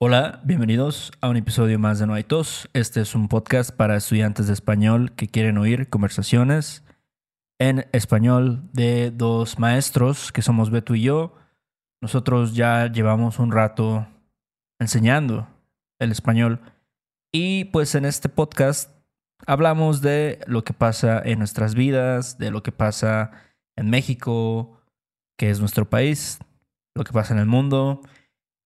Hola, bienvenidos a un episodio más de No hay tos. Este es un podcast para estudiantes de español que quieren oír conversaciones en español de dos maestros que somos Beto y yo. Nosotros ya llevamos un rato enseñando el español y pues en este podcast hablamos de lo que pasa en nuestras vidas, de lo que pasa en México, que es nuestro país, lo que pasa en el mundo.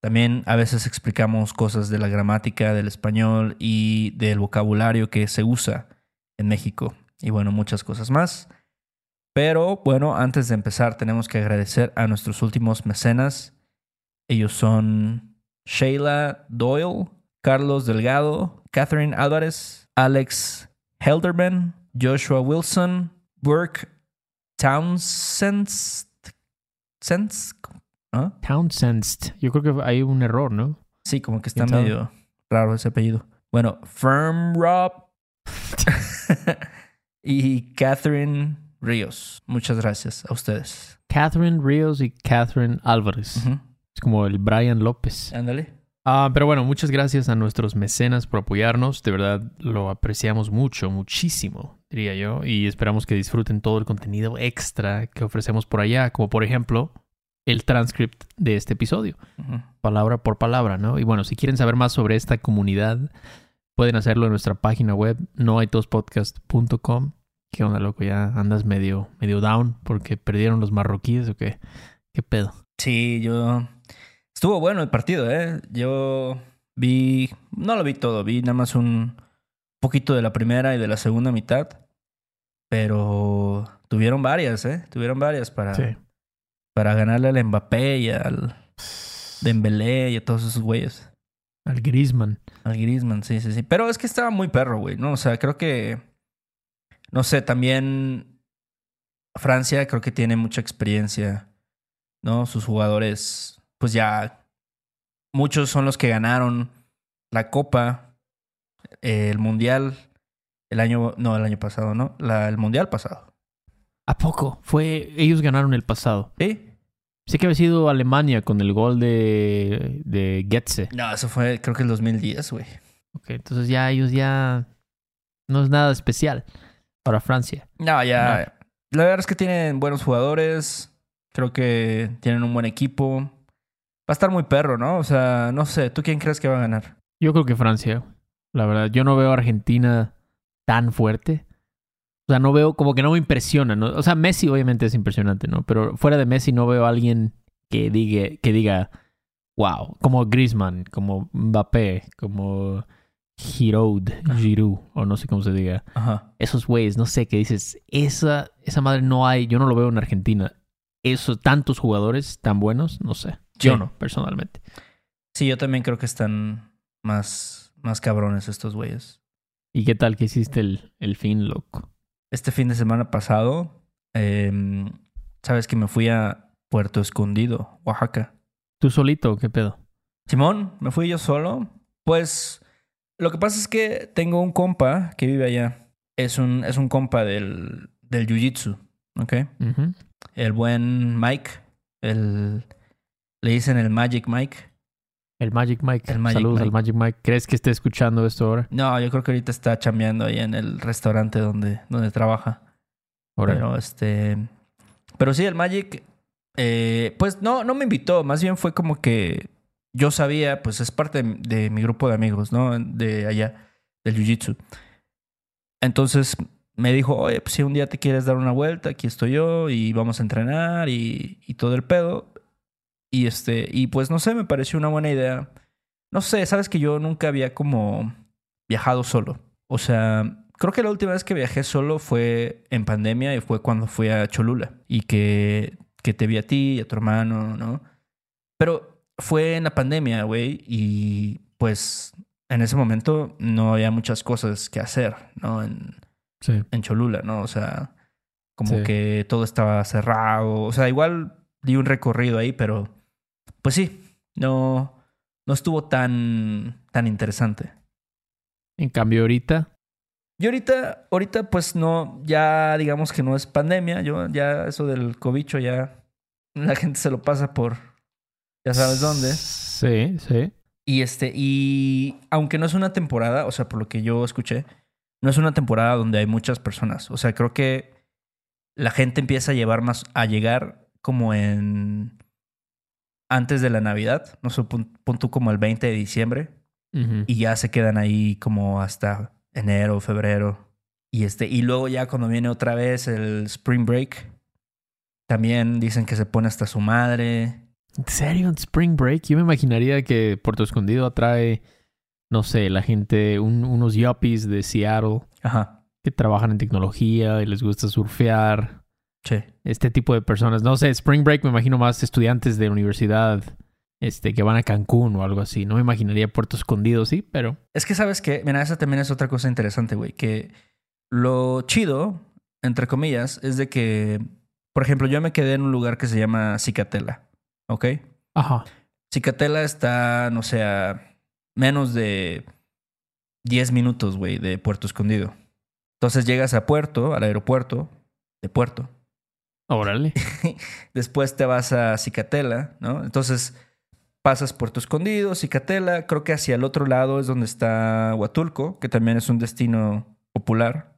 También a veces explicamos cosas de la gramática del español y del vocabulario que se usa en México. Y bueno, muchas cosas más. Pero bueno, antes de empezar tenemos que agradecer a nuestros últimos mecenas. Ellos son Sheila Doyle, Carlos Delgado, Catherine Álvarez, Alex Helderman, Joshua Wilson, Burke Townsend. ¿No? Townsend. Yo creo que hay un error, ¿no? Sí, como que está medio raro ese apellido. Bueno, Firm Rob y Catherine Ríos. Muchas gracias a ustedes. Catherine Rios y Catherine Álvarez. Es como el Brian López. Ándale. Ah, pero bueno, muchas gracias a nuestros mecenas por apoyarnos. De verdad lo apreciamos mucho, muchísimo, diría yo. Y esperamos que disfruten todo el contenido extra que ofrecemos por allá, como por ejemplo el transcript de este episodio, palabra por palabra, ¿no? Y bueno, si quieren saber más sobre esta comunidad, pueden hacerlo en nuestra página web, noaitospodcast.com. ¿Qué onda, loco? ¿Ya andas medio, medio down porque perdieron los marroquíes o qué? ¿Qué pedo? Sí, yo. Estuvo bueno el partido, ¿eh? Yo vi. No lo vi todo, vi nada más un poquito de la primera y de la segunda mitad. Pero tuvieron varias, ¿eh? Tuvieron varias para, para ganarle al Mbappé y al Dembélé y a todos esos güeyes. Al Griezmann. Al Griezmann, sí, sí, sí. Pero es que estaba muy perro, güey, ¿no? O sea, creo que. No sé, también. Francia creo que tiene mucha experiencia, ¿no? Sus jugadores, pues ya. Muchos son los que ganaron la Copa, eh, el Mundial, el año. No, el año pasado, ¿no? La, el Mundial pasado. ¿A poco? Fue. Ellos ganaron el pasado. ¿Sí? Sé que había sido Alemania con el gol de, de Getze. No, eso fue, creo que el 2010, güey. Ok, entonces ya ellos ya. No es nada especial para Francia. No, ya. La verdad es que tienen buenos jugadores. Creo que tienen un buen equipo. Va a estar muy perro, ¿no? O sea, no sé. ¿Tú quién crees que va a ganar? Yo creo que Francia. La verdad, yo no veo a Argentina tan fuerte. O sea, no veo, como que no me impresiona, ¿no? O sea, Messi obviamente es impresionante, ¿no? Pero fuera de Messi no veo a alguien que diga, que diga, wow, como Griezmann, como Mbappé, como Giroud, Giroud, o no sé cómo se diga. Ajá. Esos güeyes, no sé, que dices, esa, esa madre no hay, yo no lo veo en Argentina. Esos tantos jugadores tan buenos, no sé. Yo no, personalmente. Sí, yo también creo que están más, más cabrones estos güeyes. ¿Y qué tal que hiciste el, el fin, loco? Este fin de semana pasado, em, sabes que me fui a Puerto Escondido, Oaxaca. ¿Tú solito o qué pedo? Simón, me fui yo solo. Pues lo que pasa es que tengo un compa que vive allá. Es un, es un compa del, del jiu-jitsu, ¿ok? El buen Mike, el, le dicen el Magic Mike. El Magic Mike. El Magic Saludos Mike. al Magic Mike. ¿Crees que esté escuchando esto ahora? No, yo creo que ahorita está chambeando ahí en el restaurante donde, donde trabaja. Ahora. Pero este. Pero sí, el Magic. eh, pues no, no me invitó. Más bien fue como que yo sabía, pues es parte de, de mi grupo de amigos, ¿no? De allá, del Jiu Jitsu. Entonces me dijo, oye, pues si un día te quieres dar una vuelta, aquí estoy yo y vamos a entrenar y, y todo el pedo. Y este, y pues no sé, me pareció una buena idea. No sé, sabes que yo nunca había como viajado solo. O sea, creo que la última vez que viajé solo fue en pandemia y fue cuando fui a Cholula y que, que te vi a ti y a tu hermano, ¿no? Pero fue en la pandemia, güey, y pues en ese momento no había muchas cosas que hacer, ¿no? En, Sí. en Cholula, ¿no? O sea, como Sí. que todo estaba cerrado. O sea, igual di un recorrido ahí, pero pues sí, no, no estuvo tan, tan interesante. En cambio, ahorita. Y ahorita, ahorita pues no, ya digamos que no es pandemia, yo ya eso del cobicho ya la gente se lo pasa por ya sabes dónde. Sí, sí. Y este, y aunque no es una temporada, o sea, por lo que yo escuché, no es una temporada donde hay muchas personas. O sea, creo que la gente empieza a llevar más, a llegar como en antes de la Navidad, no sé, pon, pon tú como el 20 de diciembre, y ya se quedan ahí como hasta enero, febrero. Y este, y luego ya cuando viene otra vez el Spring Break, también dicen que se pone hasta su madre. ¿En serio? ¿En Spring Break? Yo me imaginaría que Puerto Escondido atrae, no sé, la gente, un- unos yuppies de Seattle Ajá. que trabajan en tecnología y les gusta surfear. Sí. Este tipo de personas. No sé, Spring Break me imagino más estudiantes de universidad este, que van a Cancún o algo así. No me imaginaría Puerto Escondido, sí, pero... Es que sabes que, mira, esa también es otra cosa interesante, güey, que lo chido, entre comillas, es de que, por ejemplo, yo me quedé en un lugar que se llama Cicatela, ¿ok? Ajá. Cicatela está, no sé, a menos de 10 minutos, güey, de Puerto Escondido. Entonces llegas a Puerto, al aeropuerto de Puerto. Órale. Después te vas a Cicatela, ¿no? Entonces pasas Puerto Escondido, Cicatela. Creo que hacia el otro lado es donde está Huatulco, que también es un destino popular.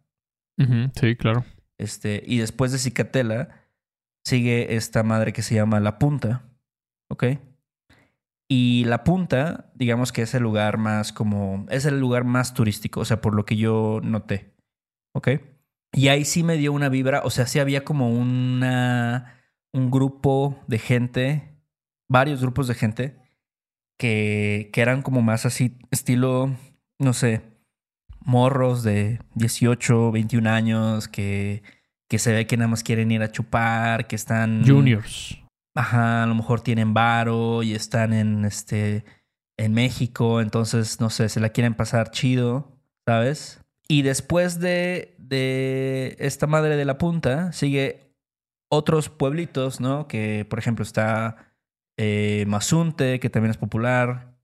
Sí, claro. Este, y después de Cicatela sigue esta madre que se llama La Punta, ¿ok? Y La Punta, digamos que es el lugar más como, es el lugar más turístico, o sea, por lo que yo noté, ¿ok? Y ahí sí me dio una vibra, o sea, sí había como una, un grupo de gente, varios grupos de gente, que, que eran como más así, estilo, no sé, morros de 18, 21 años que, que se ve que nada más quieren ir a chupar, que están... Juniors. Ajá, a lo mejor tienen varo y están en este en México, entonces no sé, se la quieren pasar chido, ¿sabes? Y después de, de esta madre de la punta, sigue otros pueblitos, ¿no? Que por ejemplo está eh, Mazunte, que también es popular.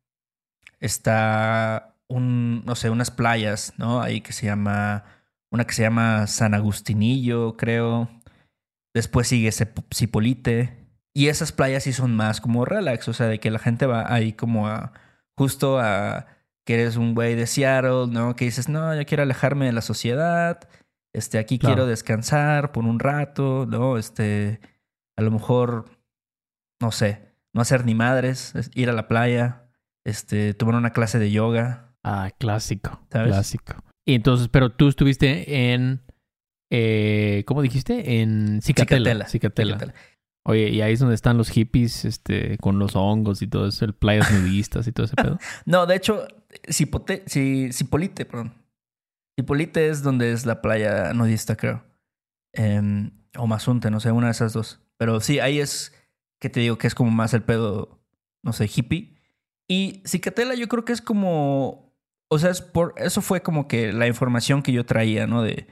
Está un, no sé, unas playas, ¿no? Ahí que se llama, una que se llama San Agustinillo, creo. Después sigue Cipolite. Y esas playas sí son más como relax, o sea, de que la gente va ahí como a, justo a, que eres un güey de Seattle, ¿no? Que dices, no, yo quiero alejarme de la sociedad, este, aquí Claro. quiero descansar por un rato, ¿no? Este, a lo mejor, no sé, no hacer ni madres, es ir a la playa, este, tomar una clase de yoga. Ah, clásico. ¿Sabes? Clásico. Y entonces, pero tú estuviste en. Eh, ¿Cómo dijiste? En Cicatela. Cicatela, Cicatela. Cicatela. Oye, y ahí es donde están los hippies, este, con los hongos y todo eso, el playas nudistas y todo ese pedo. No, de hecho, Cipote, Ci- Cipolite, perdón. Cipolite es donde es la playa nudista, creo. Em, o Mazunte, no sé, una de esas dos. Pero sí, ahí es que te digo que es como más el pedo, no sé, hippie. Y Cicatela yo creo que es como, o sea, es por, eso fue como que la información que yo traía, ¿no? De,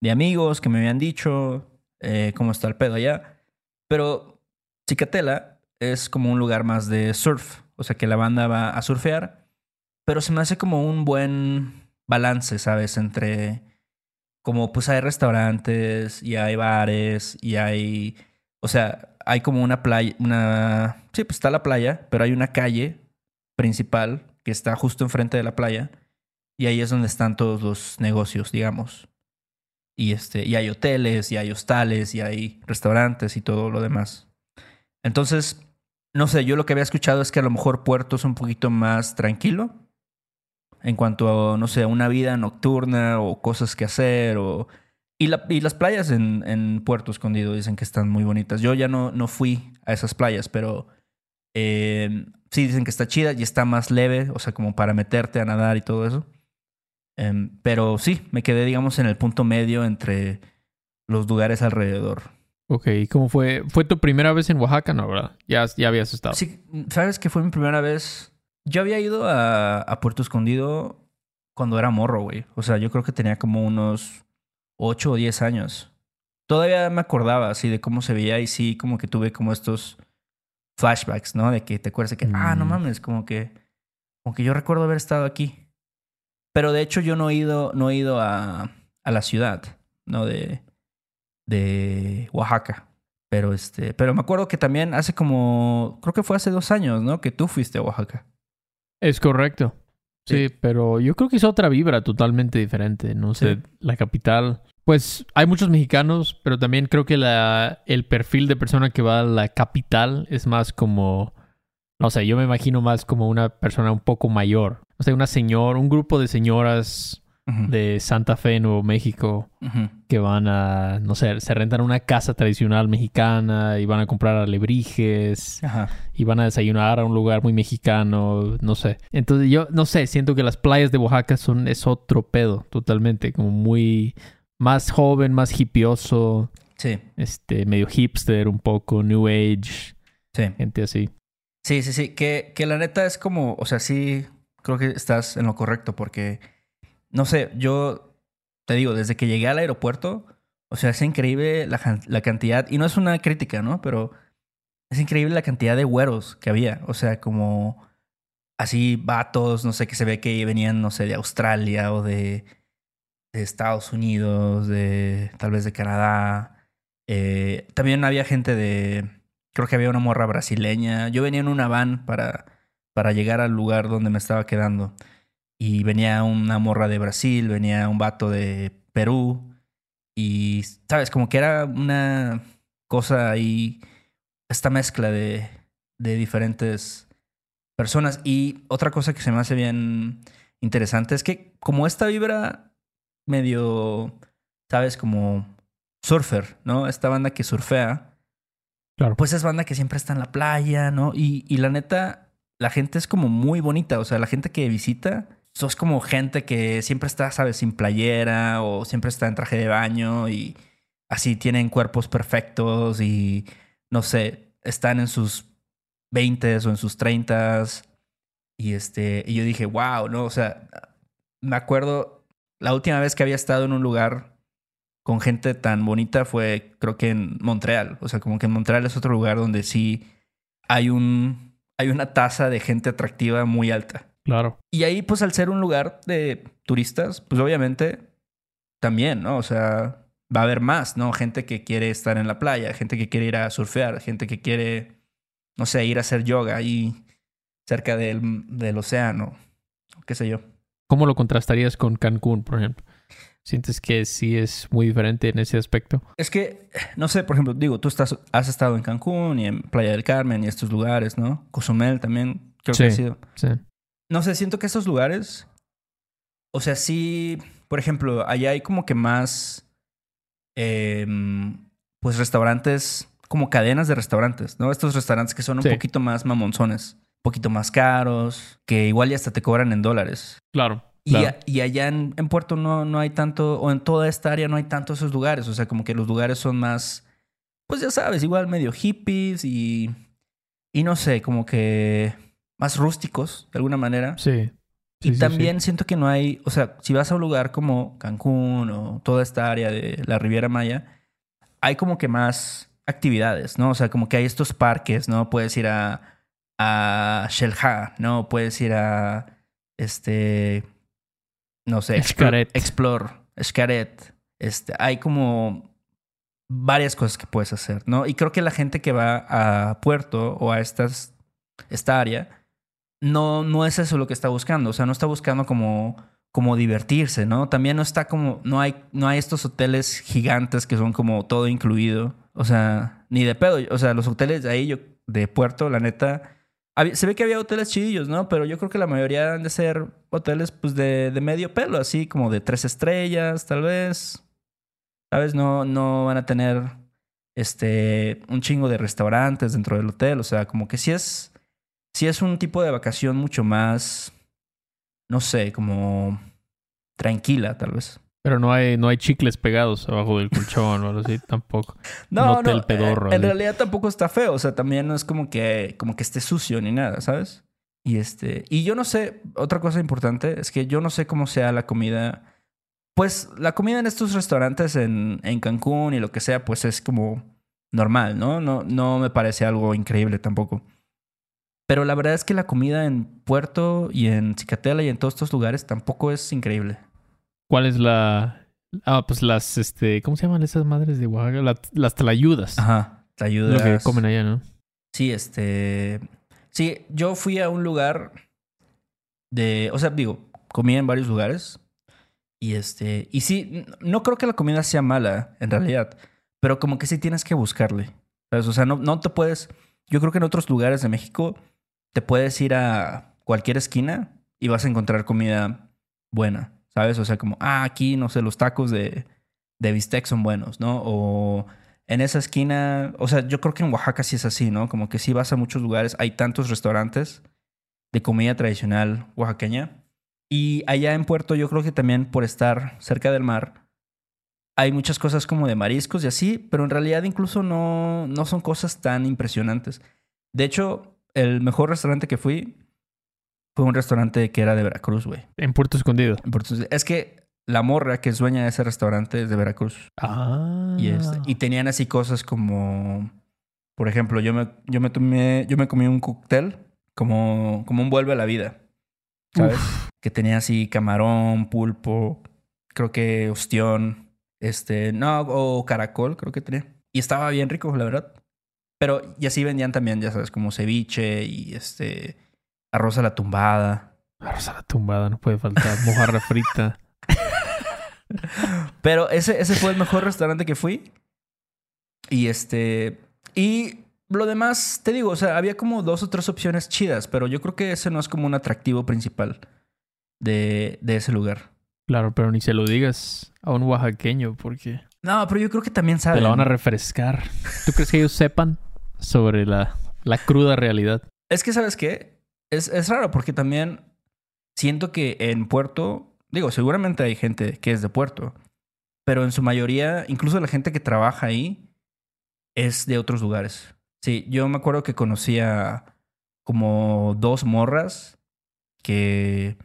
de amigos que me habían dicho eh, cómo está el pedo allá. Pero Cicatela es como un lugar más de surf, o sea que la banda va a surfear, pero se me hace como un buen balance, ¿sabes? Entre como pues hay restaurantes y hay bares y hay, o sea, hay como una playa, una, sí, pues está la playa, pero hay una calle principal que está justo enfrente de la playa y ahí es donde están todos los negocios, digamos. Y este, y hay hoteles, y hay hostales, y hay restaurantes y todo lo demás. Entonces, no sé, yo lo que había escuchado es que a lo mejor Puerto es un poquito más tranquilo en cuanto a, no sé, una vida nocturna o cosas que hacer o... Y, la- y las playas en, en Puerto Escondido dicen que están muy bonitas. Yo ya no, no fui a esas playas, pero eh, sí dicen que está chida y está más leve, o sea, como para meterte a nadar y todo eso. Em, pero sí, me quedé, digamos, en el punto medio entre los lugares alrededor. Ok, ¿y cómo fue? ¿Fue tu primera vez en Oaxaca? No, ¿verdad? Ya, ya habías estado. Sí, ¿sabes que fue mi primera vez? Yo había ido a, a Puerto Escondido cuando era morro, güey. O sea, yo creo que tenía como unos 8 o 10 años. Todavía me acordaba así de cómo se veía y sí, como que tuve como estos flashbacks, ¿no? De que te acuerdas de que, ah, no Mm. mames, como que, como que yo recuerdo haber estado aquí. Pero de hecho yo no he ido, no he ido a, a la ciudad, ¿no? De, de Oaxaca. Pero este, pero me acuerdo que también hace como, creo que fue hace dos años, ¿no? Que tú fuiste a Oaxaca. Es correcto. Sí, pero yo creo que es otra vibra totalmente diferente. No sé, Sí. la capital. Pues hay muchos mexicanos, pero también creo que la, el perfil de persona que va a la capital es más como. No sé, yo me imagino más como una persona un poco mayor. O sea, una señora, un grupo de señoras De Santa Fe, Nuevo México, que van a, no sé, se rentan una casa tradicional mexicana y van a comprar alebrijes Ajá. y van a desayunar a un lugar muy mexicano, no sé. Entonces yo, no sé, siento que las playas de Oaxaca son, es otro pedo, totalmente, como muy más joven, más hipioso, Sí, este, medio hipster un poco, new age, sí. gente así. Sí, sí, sí. Que, que la neta es como, o sea, sí, creo que estás en lo correcto porque, no sé, yo te digo, desde que llegué al aeropuerto, o sea, es increíble la, la cantidad, y no es una crítica, ¿no? Pero es increíble la cantidad de güeros que había, o sea, como así vatos, no sé, que se ve que venían, no sé, de Australia o de, de Estados Unidos, de tal vez de Canadá. Eh, también había gente de, creo que había una morra brasileña. Yo venía en una van para, para llegar al lugar donde me estaba quedando. Y venía una morra de Brasil, venía un vato de Perú. Y, ¿sabes? Como que era una cosa ahí, esta mezcla de, de diferentes personas. Y otra cosa que se me hace bien interesante es que como esta vibra medio, ¿sabes? Como surfer, ¿no? Esta banda que surfea, Claro. pues es banda que siempre está en la playa, ¿no? Y, y la neta, la gente es como muy bonita. O sea, la gente que visita, sos como gente que siempre está, ¿sabes? Sin playera o siempre está en traje de baño y así tienen cuerpos perfectos y, no sé, están en sus 20 o en sus 30 y este, y yo dije, wow, ¿no? O sea, me acuerdo la última vez que había estado en un lugar con gente tan bonita fue, creo que en Montreal. O sea, como que en Montreal es otro lugar donde sí hay un, hay una tasa de gente atractiva muy alta. Claro. Y ahí, pues, al ser un lugar de turistas, pues obviamente también, ¿no? O sea, va a haber más, ¿no? Gente que quiere estar en la playa, gente que quiere ir a surfear, gente que quiere, no sé, ir a hacer yoga ahí cerca del, del océano, qué sé yo. ¿Cómo lo contrastarías con Cancún, por ejemplo? ¿Sientes que sí es muy diferente en ese aspecto? Es que, no sé, por ejemplo, digo, tú estás, has estado en Cancún y en Playa del Carmen y estos lugares, ¿no? Cozumel también, creo que ha sido. Sí. No sé, siento que estos lugares, o sea, sí, por ejemplo, allá hay como que más, em, pues restaurantes, como cadenas de restaurantes, ¿no? Estos restaurantes que son un Sí. poquito más mamonzones, un poquito más caros, que igual ya hasta te cobran en dólares. Claro. Y, claro. a- y allá en, en Puerto no, no hay tanto, o en toda esta área no hay tanto esos lugares. O sea, como que los lugares son más, pues ya sabes, igual medio hippies y, y no sé, como que más rústicos de alguna manera. Sí. Sí, y sí, también siento que no hay, o sea, si vas a un lugar como Cancún o toda esta área de la Riviera Maya, hay como que más actividades, ¿no? O sea, como que hay estos parques, ¿no? Puedes ir a, a Xel-Há, ¿no? Puedes ir a, este, no sé, Xcaret. Explore, Xcaret. Este, hay como varias cosas que puedes hacer, ¿no? Y creo que la gente que va a Puerto o a estas, esta área, no, no es eso lo que está buscando. O sea, no está buscando como, como divertirse, ¿no? También no está como, no hay, no hay estos hoteles gigantes que son como todo incluido. O sea, ni de pedo. O sea, los hoteles de ahí, yo, de Puerto, la neta, se ve que había hoteles chidillos, ¿no? Pero yo creo que la mayoría han de ser hoteles, pues, de, de medio pelo, así como de tres estrellas, tal vez. ¿Sabes? No, no van a tener, este, un chingo de restaurantes dentro del hotel. O sea, como que sí es, sí es un tipo de vacación mucho más, no sé, como tranquila, tal vez. Pero no hay, no hay chicles pegados abajo del colchón o algo así tampoco. No, no, pedorro, eh, En realidad tampoco está feo. O sea, también no es como que, como que esté sucio ni nada, ¿sabes? Y este. Y yo no sé, otra cosa importante es que yo no sé cómo sea la comida. Pues la comida en estos restaurantes en, en Cancún y lo que sea, pues es como normal, ¿no? No, no me parece algo increíble tampoco. Pero la verdad es que la comida en Puerto y en Cicatela y en todos estos lugares tampoco es increíble. ¿Cuál es la...? Ah, pues las, este... ¿Cómo se llaman esas madres de Oaxaca? La- las tlayudas. Ajá. Ayuda. Lo que comen allá, ¿no? Sí, este. Sí, yo fui a un lugar de, o sea, digo, comí en varios lugares y este, y sí, no creo que la comida sea mala en realidad, pero como que sí tienes que buscarle. ¿sabes? O sea, no, no te puedes, yo creo que en otros lugares de México te puedes ir a cualquier esquina y vas a encontrar comida buena, ¿sabes? O sea, como, ah, aquí, no sé, los tacos de, de bistec son buenos, ¿no? O en esa esquina, o sea, yo creo que en Oaxaca sí es así, ¿no? Como que sí vas a muchos lugares, hay tantos restaurantes de comida tradicional oaxaqueña. Y allá en Puerto yo creo que también por estar cerca del mar, hay muchas cosas como de mariscos y así, pero en realidad incluso no, no son cosas tan impresionantes. De hecho, el mejor restaurante que fui fue un restaurante que era de Veracruz, güey. En Puerto Escondido. En Puerto- Es que la morra que es dueña de ese restaurante es de Veracruz. Ah. Y, este- y tenían así cosas como, por ejemplo, yo me, yo me tomé, yo me comí un cóctel como, como un vuelve a la vida, ¿sabes? Que tenía así camarón, pulpo, creo que ostión, este, no, o caracol, creo que tenía. Y estaba bien rico, la verdad. Pero, y así vendían también, ya sabes, como ceviche y este, arroz a la tumbada. Arroz a la tumbada, no puede faltar. Mojarra frita. Pero ese, ese fue el mejor restaurante que fui. Y este. Y lo demás, te digo, o sea, había como dos o tres opciones chidas, pero yo creo que ese no es como un atractivo principal de, de ese lugar. Claro, pero ni se lo digas a un oaxaqueño porque No, pero yo creo que también te saben. la van a refrescar. ¿Tú crees que ellos sepan sobre la, la cruda realidad? Es que, ¿sabes qué? Es, es raro porque también siento que en Puerto, digo, seguramente hay gente que es de Puerto, pero en su mayoría, incluso la gente que trabaja ahí, es de otros lugares. Sí, yo me acuerdo que conocía como dos morras que,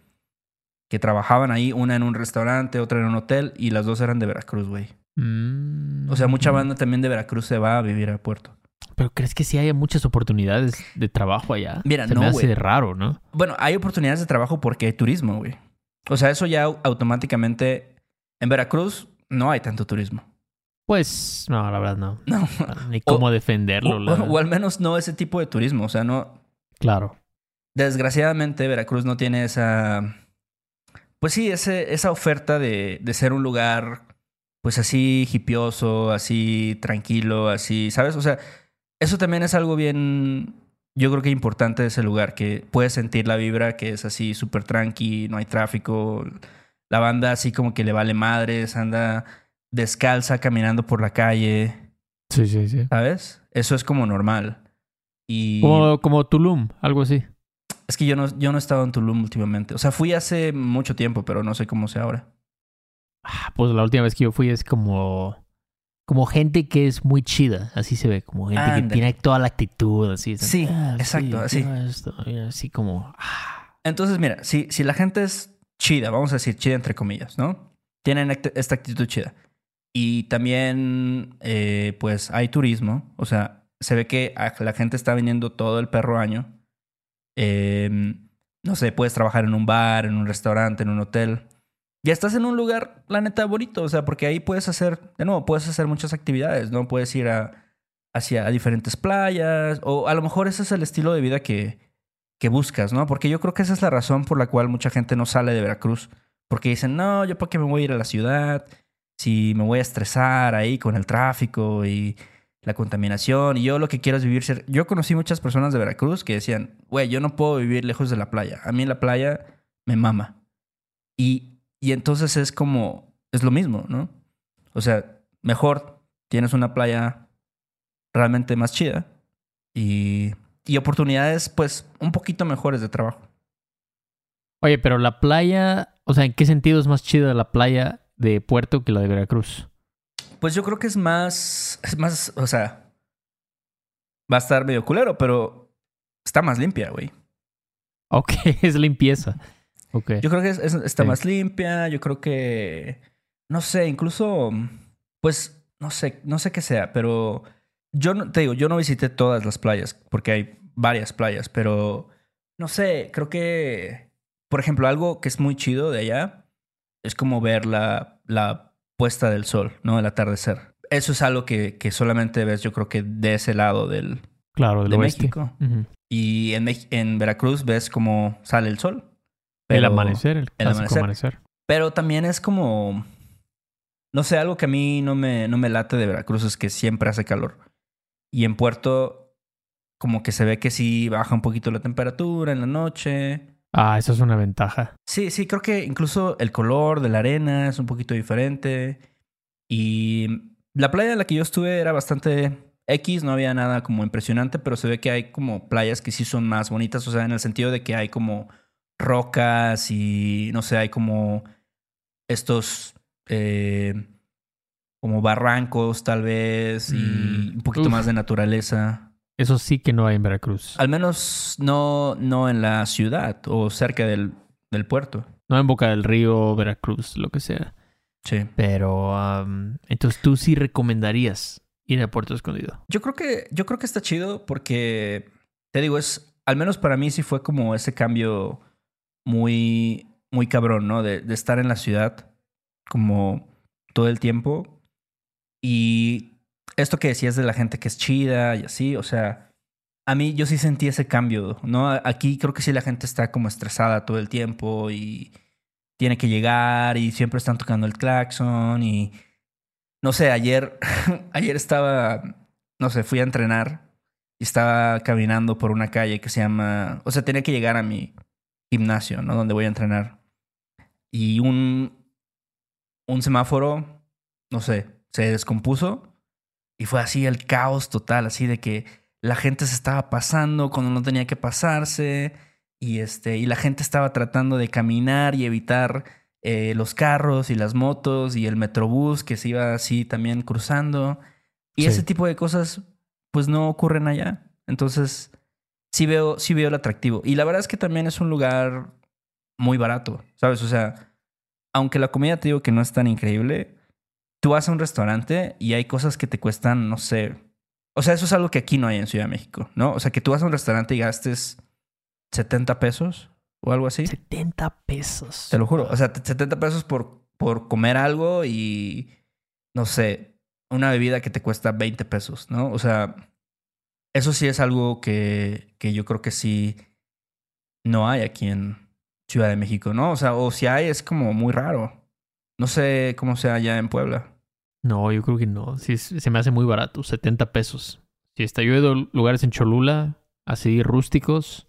que trabajaban ahí, una en un restaurante, otra en un hotel, y las dos eran de Veracruz, güey. Mm. O sea, mucha banda también de Veracruz se va a vivir a Puerto. Pero ¿crees que sí haya muchas oportunidades de trabajo allá? Mira, Se no, me hace raro, ¿no? Bueno, hay oportunidades de trabajo porque hay turismo, güey. O sea, eso ya au- automáticamente. En Veracruz no hay tanto turismo. Pues, no, la verdad no. No. Ni cómo defenderlo. O, la- o al menos no ese tipo de turismo. O sea, no. Claro. Desgraciadamente, Veracruz no tiene esa. Pues sí, ese, esa oferta de, de ser un lugar, pues así hipioso, así tranquilo, así, ¿sabes? O sea, eso también es algo bien. Yo creo que importante de ese lugar, que puedes sentir la vibra, que es así súper tranqui, no hay tráfico. La banda así como que le vale madres, anda descalza caminando por la calle, Sí, sí, sí. ¿sabes? Eso es como normal. Y. Como, como Tulum, algo así. Es que yo no, yo no he estado en Tulum últimamente. O sea, fui hace mucho tiempo, pero no sé cómo sea ahora. Ah, Pues la última vez que yo fui es como. Como gente que es muy chida, así se ve, como gente que tiene toda la actitud, así. Sí, exacto, así. esto, así como. ah, Entonces, mira, si, si la gente es chida, vamos a decir chida entre comillas, ¿no? Tienen act- esta actitud chida. Y también, eh, pues, hay turismo. O sea, se ve que la gente está viniendo todo el perro año. Eh, no sé, puedes trabajar en un bar, en un restaurante, en un hotel. Ya estás en un lugar, la neta, bonito. O sea, porque ahí puedes hacer, de nuevo, puedes hacer muchas actividades, ¿no? Puedes ir hacia a diferentes playas. O a lo mejor ese es el estilo de vida que, que buscas, ¿no? Porque yo creo que esa es la razón por la cual mucha gente no sale de Veracruz. Porque dicen, no, yo para qué me voy a ir a la ciudad, si me voy a estresar ahí con el tráfico y la contaminación. Y yo lo que quiero es vivir cerca. Yo conocí muchas personas de Veracruz que decían, güey, yo no puedo vivir lejos de la playa. A mí la playa me mama. Y, y entonces es como, es lo mismo, ¿no? O sea, mejor tienes una playa realmente más chida y, y oportunidades, pues, un poquito mejores de trabajo. Oye, pero la playa, o sea, ¿en qué sentido es más chida la playa de Puerto que la de Veracruz? Pues yo creo que es más, es más, o sea, va a estar medio culero, pero está más limpia, güey. Ok, es limpieza. Yo creo que es- es- está Sí. más limpia, yo creo que, no sé, incluso, pues, no sé, no sé qué sea, pero yo no, te digo, yo no visité todas las playas, porque hay varias playas, pero, no sé, creo que, por ejemplo, algo que es muy chido de allá es como ver la, la puesta del sol, ¿no? El atardecer. Eso es algo que, que solamente ves, yo creo que de ese lado del, claro, del de oeste. México. Y en, en Veracruz ves cómo sale el sol. El amanecer, el, el amanecer. amanecer. Pero también es como. No sé, algo que a mí no me, no me late de Veracruz es que siempre hace calor. Y en Puerto, como que se ve que sí baja un poquito la temperatura en la noche. Ah, eso es una ventaja. Sí, sí, creo que incluso el color de la arena es un poquito diferente. Y la playa en la que yo estuve era bastante X, no había nada como impresionante, pero se ve que hay como playas que sí son más bonitas, o sea, en el sentido de que hay como rocas y no sé, hay como estos eh, como barrancos tal vez y Mm, un poquito uf. más de naturaleza. Eso sí que no hay en Veracruz. Al menos no, no en la ciudad o cerca del, del puerto. No en Boca del Río, Veracruz, lo que sea. Sí. Pero, entonces tú sí recomendarías ir a Puerto Escondido. Yo creo que, yo creo que está chido porque, te digo, es, al menos para mí sí fue como ese cambio muy, muy cabrón, ¿no? De, estar en la ciudad como todo el tiempo. Y esto que decías de la gente que es chida y así, o sea, a mí yo sí sentí ese cambio, ¿no? Aquí creo que sí la gente está como estresada todo el tiempo y tiene que llegar y siempre están tocando el claxon y no sé, ayer ayer estaba no sé, fui a entrenar y estaba caminando por una calle que se llama, o sea, tenía que llegar a mi gimnasio, ¿no? Donde voy a entrenar. Y un un semáforo, no sé, se descompuso y fue así el caos total, así de que la gente se estaba pasando cuando no tenía que pasarse y este y la gente estaba tratando de caminar y evitar eh, los carros y las motos y el metrobús que se iba así también cruzando y Sí. ese tipo de cosas pues no ocurren allá entonces sí veo sí veo el atractivo y la verdad es que también es un lugar muy barato sabes o sea aunque la comida te digo que no es tan increíble tú vas a un restaurante y hay cosas que te cuestan no sé o sea eso es algo que aquí no hay en Ciudad de México no o sea que tú vas a un restaurante y gastes 70 pesos o algo así 70 pesos. te lo juro. O sea, t- 70 pesos por, por comer algo y, no sé, una bebida que te cuesta 20 pesos, ¿no? O sea, eso sí es algo que, que yo creo que sí no hay aquí en Ciudad de México, ¿no? O sea, o si hay es como muy raro. No sé cómo sea allá en Puebla. No, yo creo que no. Sí, se me hace muy barato, 70 pesos. Si está yo he ido lugares en Cholula, así rústicos,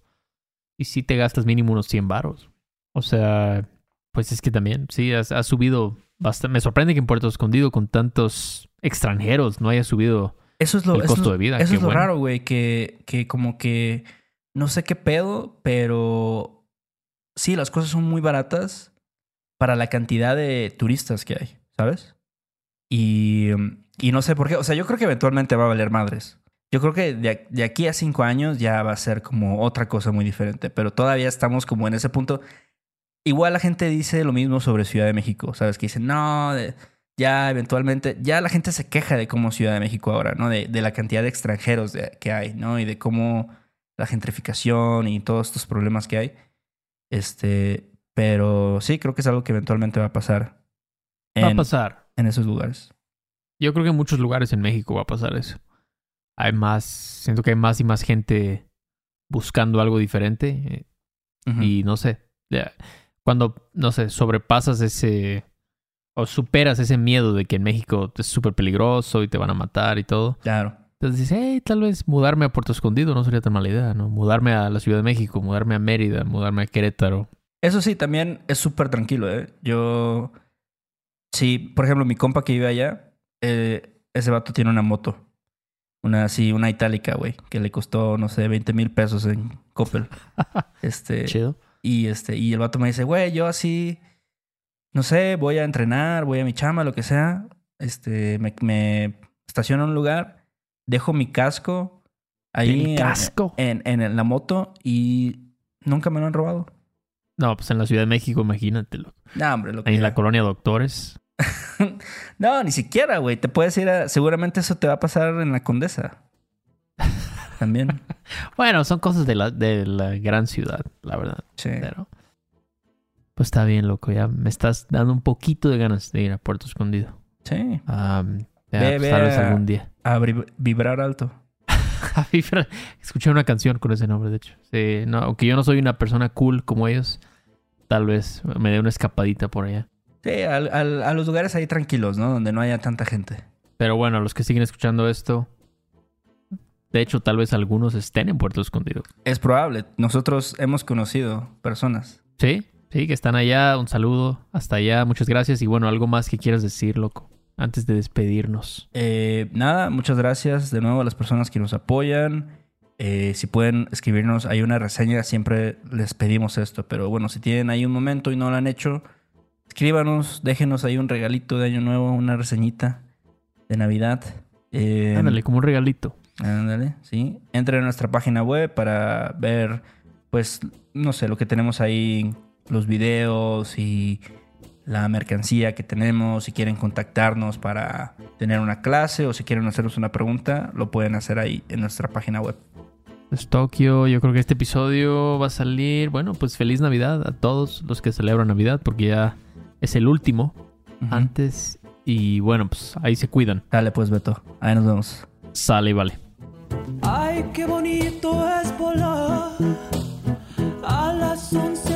y sí te gastas mínimo unos 100 varos. O sea, pues es que también, sí, ha subido bastante. Me sorprende que en Puerto Escondido, con tantos extranjeros, no haya subido Eso es lo, el costo es- de vida. Eso es lo bueno. raro, güey, que, que como que no sé qué pedo, pero sí, las cosas son muy baratas para la cantidad de turistas que hay, ¿sabes? Y, y no sé por qué, o sea, yo creo que eventualmente va a valer madres. Yo creo que de, de aquí a cinco años ya va a ser como otra cosa muy diferente, pero todavía estamos como en ese punto. Igual la gente dice lo mismo sobre Ciudad de México, ¿sabes? Que dicen, no, de- ya eventualmente, ya la gente se queja de cómo Ciudad de México ahora, ¿no? De, de la cantidad de extranjeros de- que hay, ¿no? Y de cómo la gentrificación y todos estos problemas que hay. Este, pero sí, creo que es algo que eventualmente va a pasar en, Va a pasar. en esos lugares. Yo creo que en muchos lugares en México va a pasar eso. Hay más, siento que hay más y más gente buscando algo diferente. eh. Y no sé, cuando, no sé, sobrepasas ese o superas ese miedo de que en México es súper peligroso y te van a matar y todo. Claro. Entonces dices, hey, tal vez mudarme a Puerto Escondido no sería tan mala idea, ¿no? Mudarme a la Ciudad de México, mudarme a Mérida, mudarme a Querétaro. Eso sí, también es súper tranquilo, ¿eh? Yo. Sí, por ejemplo, mi compa que vive allá, eh, ese vato tiene una moto. Una así, una itálica, güey, que le costó, no sé, 20 mil pesos en Coppel. este. Chido. Y este, y el vato me dice, güey, yo así, no sé, voy a entrenar, voy a mi chama, lo que sea. Este, me, me estaciono en un lugar, dejo mi casco ahí El en- casco. En, en la moto y nunca me lo han robado. No, pues en la Ciudad de México, imagínatelo. No, hombre, lo que Ahí en la colonia Doctores. No, ni siquiera, güey. Te puedes ir a. Seguramente eso te va a pasar en la Condesa. También. Bueno, son cosas de la, de la gran ciudad, la verdad. Sí. Pero. Pues está bien, loco. Ya me estás dando un poquito de ganas de ir a Puerto Escondido. Sí. Am, ya, Ve, pues, ve tal vez a- algún día. A vibr- vibrar alto. Escuché una canción con ese nombre, de hecho. Sí, no, aunque yo no soy una persona cool como ellos, tal vez me dé una escapadita por allá. Sí, al- al- a los lugares ahí tranquilos, ¿no? Donde no haya tanta gente. Pero bueno, los que siguen escuchando esto, de hecho, tal vez algunos estén en Puerto Escondido. Es probable. Nosotros hemos conocido personas. Sí, sí, que están allá. Un saludo hasta allá. Muchas gracias. Y bueno, algo más que quieras decir, loco, antes de despedirnos. Eh, nada, muchas gracias de nuevo a las personas que nos apoyan. Eh, si pueden escribirnos, hay una reseña, siempre les pedimos esto, pero bueno, si tienen ahí un momento y no lo han hecho, escríbanos, déjenos ahí un regalito de Año Nuevo, una reseñita de Navidad. Eh, Ándale, como un regalito. Ándale, sí. Entren a nuestra página web para ver, pues, no sé, lo que tenemos ahí, los videos y la mercancía que tenemos. Si quieren contactarnos para tener una clase o si quieren hacernos una pregunta, lo pueden hacer ahí en nuestra página web. Es Tokio. Yo creo que este episodio va a salir. Bueno, pues feliz Navidad a todos los que celebran Navidad, porque ya es el último antes. Y bueno, pues ahí se cuidan. Dale, pues, Beto. Ahí nos vemos. Sale y vale. Ay, qué bonito es volar a las 11